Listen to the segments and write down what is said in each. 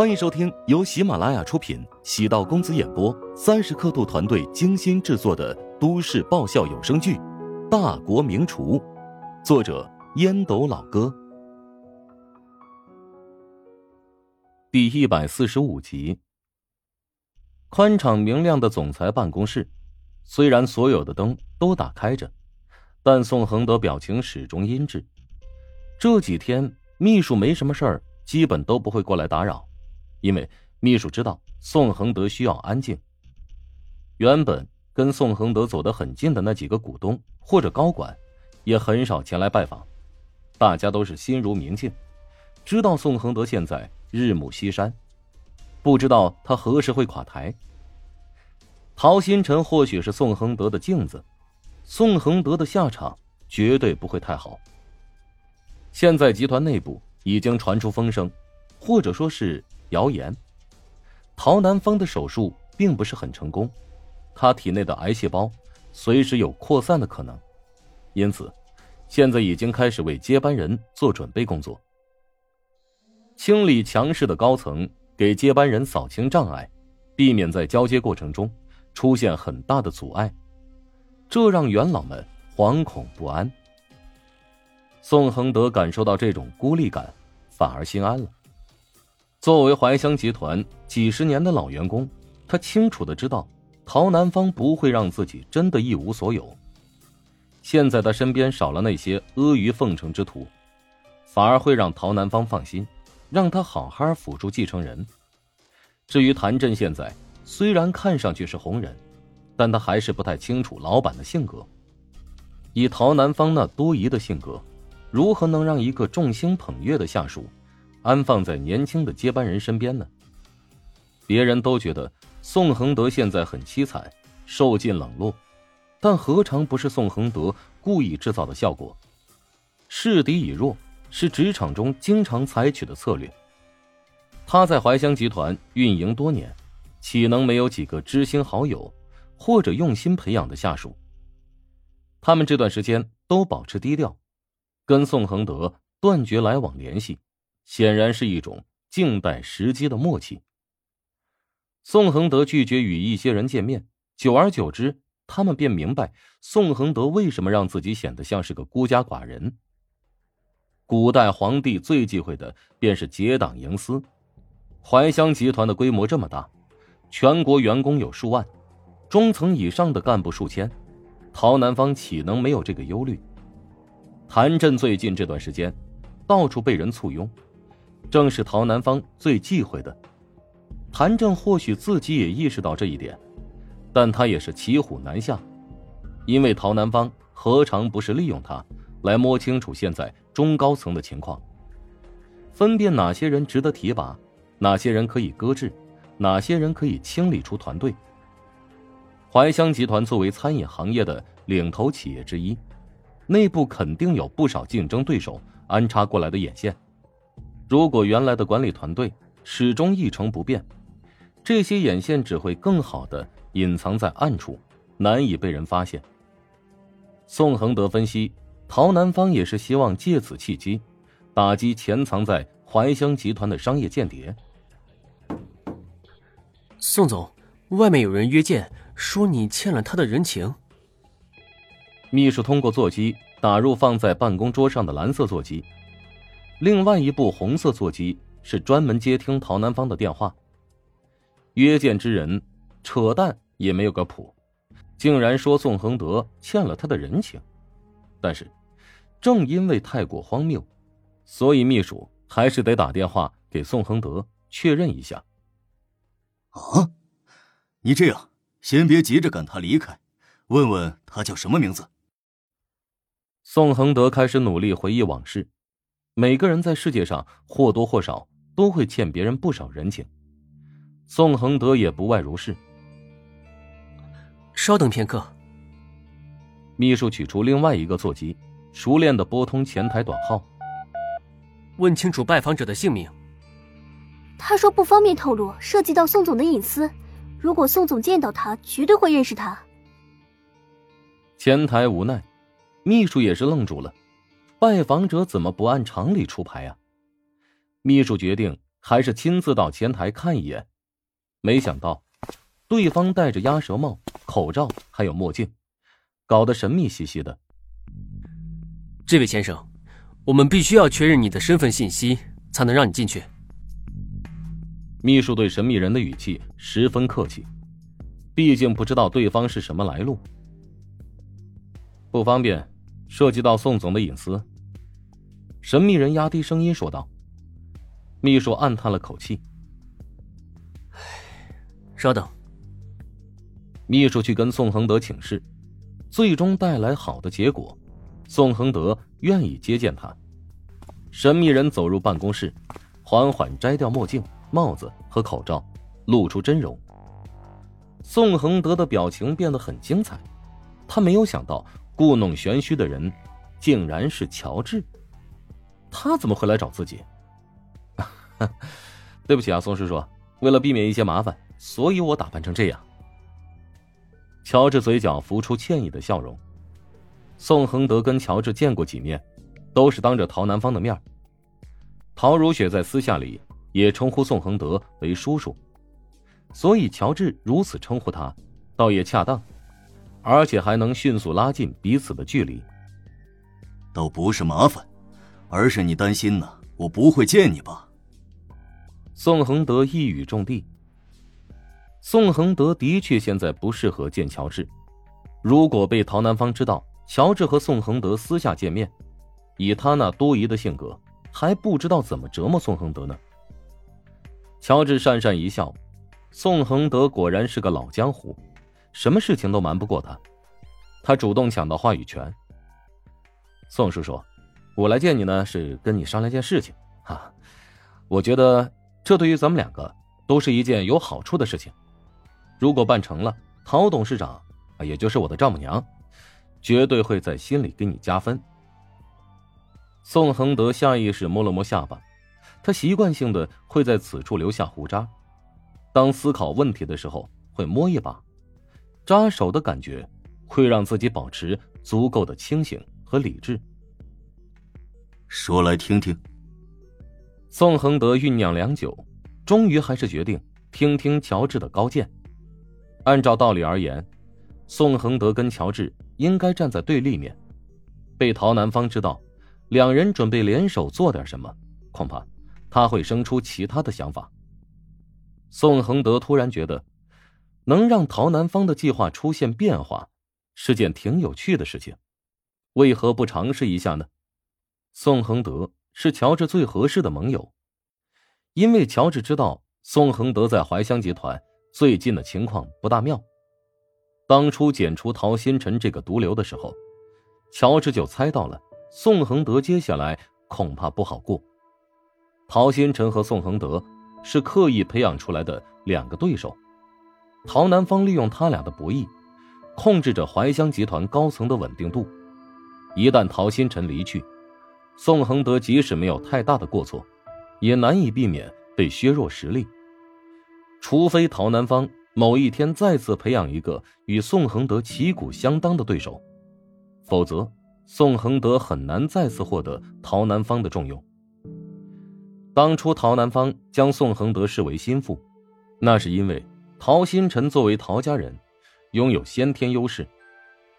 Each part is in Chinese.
欢迎收听由喜马拉雅出品、喜道公子演播、三十刻度团队精心制作的都市爆笑有声剧《大国名厨》，作者烟斗老哥，第一百四十五集。宽敞明亮的总裁办公室，虽然所有的灯都打开着，但宋恒德表情始终阴滞。这几天，秘书没什么事儿，基本都不会过来打扰。因为秘书知道宋恒德需要安静。原本跟宋恒德走得很近的那几个股东或者高管，也很少前来拜访。大家都是心如明镜，知道宋恒德现在日暮西山，不知道他何时会垮台。陶新辰或许是宋恒德的镜子，宋恒德的下场绝对不会太好。现在集团内部已经传出风声，或者说是。谣言，陶南方的手术并不是很成功，他体内的癌细胞随时有扩散的可能，因此，现在已经开始为接班人做准备工作，清理强势的高层，给接班人扫清障碍，避免在交接过程中出现很大的阻碍，这让元老们惶恐不安。宋恒德感受到这种孤立感，反而心安了。作为怀香集团几十年的老员工，他清楚的知道，陶南方不会让自己真的一无所有。现在他身边少了那些阿谀奉承之徒，反而会让陶南方放心，让他好好辅助继承人。至于谭震，现在虽然看上去是红人，但他还是不太清楚老板的性格。以陶南方那多疑的性格，如何能让一个众星捧月的下属？安放在年轻的接班人身边呢？别人都觉得宋恒德现在很凄惨，受尽冷落，但何尝不是宋恒德故意制造的效果？示敌以弱是职场中经常采取的策略。他在怀乡集团运营多年，岂能没有几个知心好友，或者用心培养的下属？他们这段时间都保持低调，跟宋恒德断绝来往联系。显然是一种静待时机的默契。宋恒德拒绝与一些人见面，久而久之，他们便明白宋恒德为什么让自己显得像是个孤家寡人。古代皇帝最忌讳的便是结党营私，怀乡集团的规模这么大，全国员工有数万，中层以上的干部数千，陶南方岂能没有这个忧虑？谭震最近这段时间，到处被人簇拥。正是陶南方最忌讳的，谭正或许自己也意识到这一点，但他也是骑虎难下，因为陶南方何尝不是利用他来摸清楚现在中高层的情况，分辨哪些人值得提拔，哪些人可以搁置，哪些人可以清理出团队。怀香集团作为餐饮行业的领头企业之一，内部肯定有不少竞争对手安插过来的眼线。如果原来的管理团队始终一成不变，这些眼线只会更好的隐藏在暗处，难以被人发现。宋恒德分析，陶南方也是希望借此契机，打击潜藏在怀乡集团的商业间谍。宋总，外面有人约见，说你欠了他的人情。秘书通过座机打入放在办公桌上的蓝色座机。另外一部红色座机是专门接听陶南方的电话。约见之人，扯淡也没有个谱，竟然说宋恒德欠了他的人情。但是，正因为太过荒谬，所以秘书还是得打电话给宋恒德确认一下。啊，你这样，先别急着赶他离开，问问他叫什么名字。宋恒德开始努力回忆往事。每个人在世界上或多或少都会欠别人不少人情，宋恒德也不外如是。稍等片刻。秘书取出另外一个座机，熟练的拨通前台短号，问清楚拜访者的姓名。他说不方便透露，涉及到宋总的隐私。如果宋总见到他，绝对会认识他。前台无奈，秘书也是愣住了。拜访者怎么不按常理出牌啊？秘书决定还是亲自到前台看一眼。没想到，对方戴着鸭舌帽、口罩，还有墨镜，搞得神秘兮兮的。这位先生，我们必须要确认你的身份信息，才能让你进去。秘书对神秘人的语气十分客气，毕竟不知道对方是什么来路，不方便，涉及到宋总的隐私。神秘人压低声音说道。秘书暗叹了口气：“稍等。”秘书去跟宋恒德请示，最终带来好的结果。宋恒德愿意接见他。神秘人走入办公室，缓缓摘掉墨镜。帽子和口罩，露出真容。宋恒德的表情变得很精彩，他没有想到故弄玄虚的人，竟然是乔治。他怎么会来找自己？对不起啊，宋叔叔，为了避免一些麻烦，所以我打扮成这样。乔治嘴角浮出歉意的笑容。宋恒德跟乔治见过几面，都是当着陶南方的面。陶如雪在私下里。也称呼宋恒德为叔叔，所以乔治如此称呼他，倒也恰当，而且还能迅速拉近彼此的距离。倒不是麻烦，而是你担心呢，我不会见你吧？宋恒德一语中的。宋恒德的确现在不适合见乔治，如果被陶南方知道乔治和宋恒德私下见面，以他那多疑的性格，还不知道怎么折磨宋恒德呢。乔治讪讪一笑，宋恒德果然是个老江湖，什么事情都瞒不过他。他主动抢到话语权。宋叔叔，我来见你呢，是跟你商量件事情啊。我觉得这对于咱们两个都是一件有好处的事情。如果办成了，陶董事长，也就是我的丈母娘，绝对会在心里给你加分。宋恒德下意识摸了摸下巴。他习惯性的会在此处留下胡渣，当思考问题的时候会摸一把，扎手的感觉会让自己保持足够的清醒和理智。说来听听。宋恒德酝酿良久，终于还是决定听听乔治的高见。按照道理而言，宋恒德跟乔治应该站在对立面，被陶南方知道，两人准备联手做点什么，恐怕。他会生出其他的想法。宋恒德突然觉得，能让陶南方的计划出现变化，是件挺有趣的事情，为何不尝试一下呢？宋恒德是乔治最合适的盟友，因为乔治知道宋恒德在怀乡集团最近的情况不大妙。当初剪除陶新辰这个毒瘤的时候，乔治就猜到了宋恒德接下来恐怕不好过。陶新辰和宋恒德是刻意培养出来的两个对手，陶南方利用他俩的不易，控制着怀乡集团高层的稳定度。一旦陶新辰离去，宋恒德即使没有太大的过错，也难以避免被削弱实力。除非陶南方某一天再次培养一个与宋恒德旗鼓相当的对手，否则宋恒德很难再次获得陶南方的重用。当初陶南方将宋恒德视为心腹，那是因为陶新辰作为陶家人，拥有先天优势。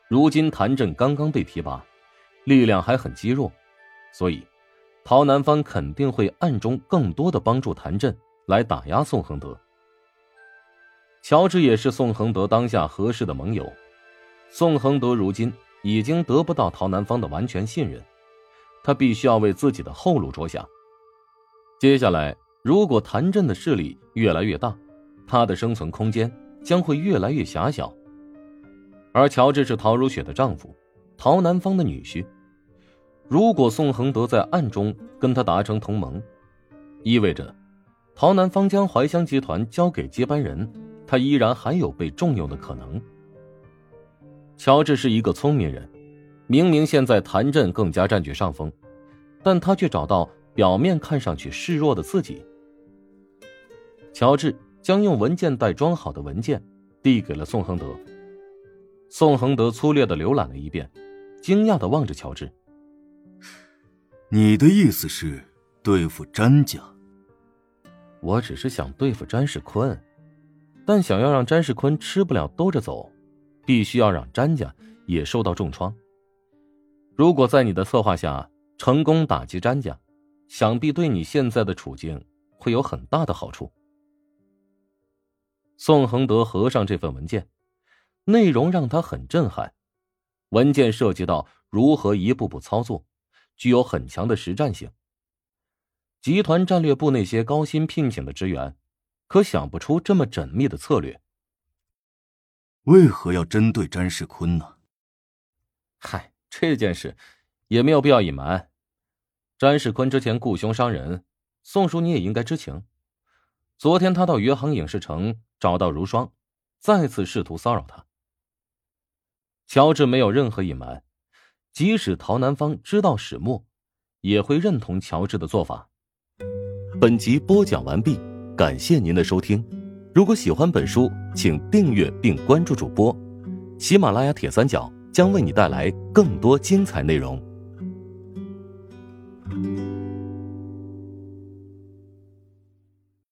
如今谭震刚刚被提拔，力量还很肌弱，所以陶南方肯定会暗中更多的帮助谭震来打压宋恒德。乔治也是宋恒德当下合适的盟友。宋恒德如今已经得不到陶南方的完全信任，他必须要为自己的后路着想。接下来，如果谭震的势力越来越大，他的生存空间将会越来越狭小。而乔治是陶如雪的丈夫，陶南方的女婿。如果宋恒德在暗中跟他达成同盟，意味着陶南方将怀香集团交给接班人，他依然还有被重用的可能。乔治是一个聪明人，明明现在谭震更加占据上风，但他却找到。表面看上去示弱的自己，乔治将用文件袋装好的文件递给了宋恒德。宋恒德粗略的浏览了一遍，惊讶的望着乔治：“你的意思是对付詹家？”我只是想对付詹世坤，但想要让詹世坤吃不了兜着走，必须要让詹家也受到重创。如果在你的策划下成功打击詹家，想必对你现在的处境会有很大的好处。宋恒德合上这份文件，内容让他很震撼。文件涉及到如何一步步操作，具有很强的实战性。集团战略部那些高薪聘请的职员，可想不出这么缜密的策略。为何要针对詹世坤呢？嗨，这件事也没有必要隐瞒。詹世坤之前雇凶伤人，宋叔你也应该知情。昨天他到余杭影视城找到如霜，再次试图骚扰他。乔治没有任何隐瞒，即使陶南方知道始末，也会认同乔治的做法。本集播讲完毕，感谢您的收听。如果喜欢本书，请订阅并关注主播。喜马拉雅铁三角将为你带来更多精彩内容。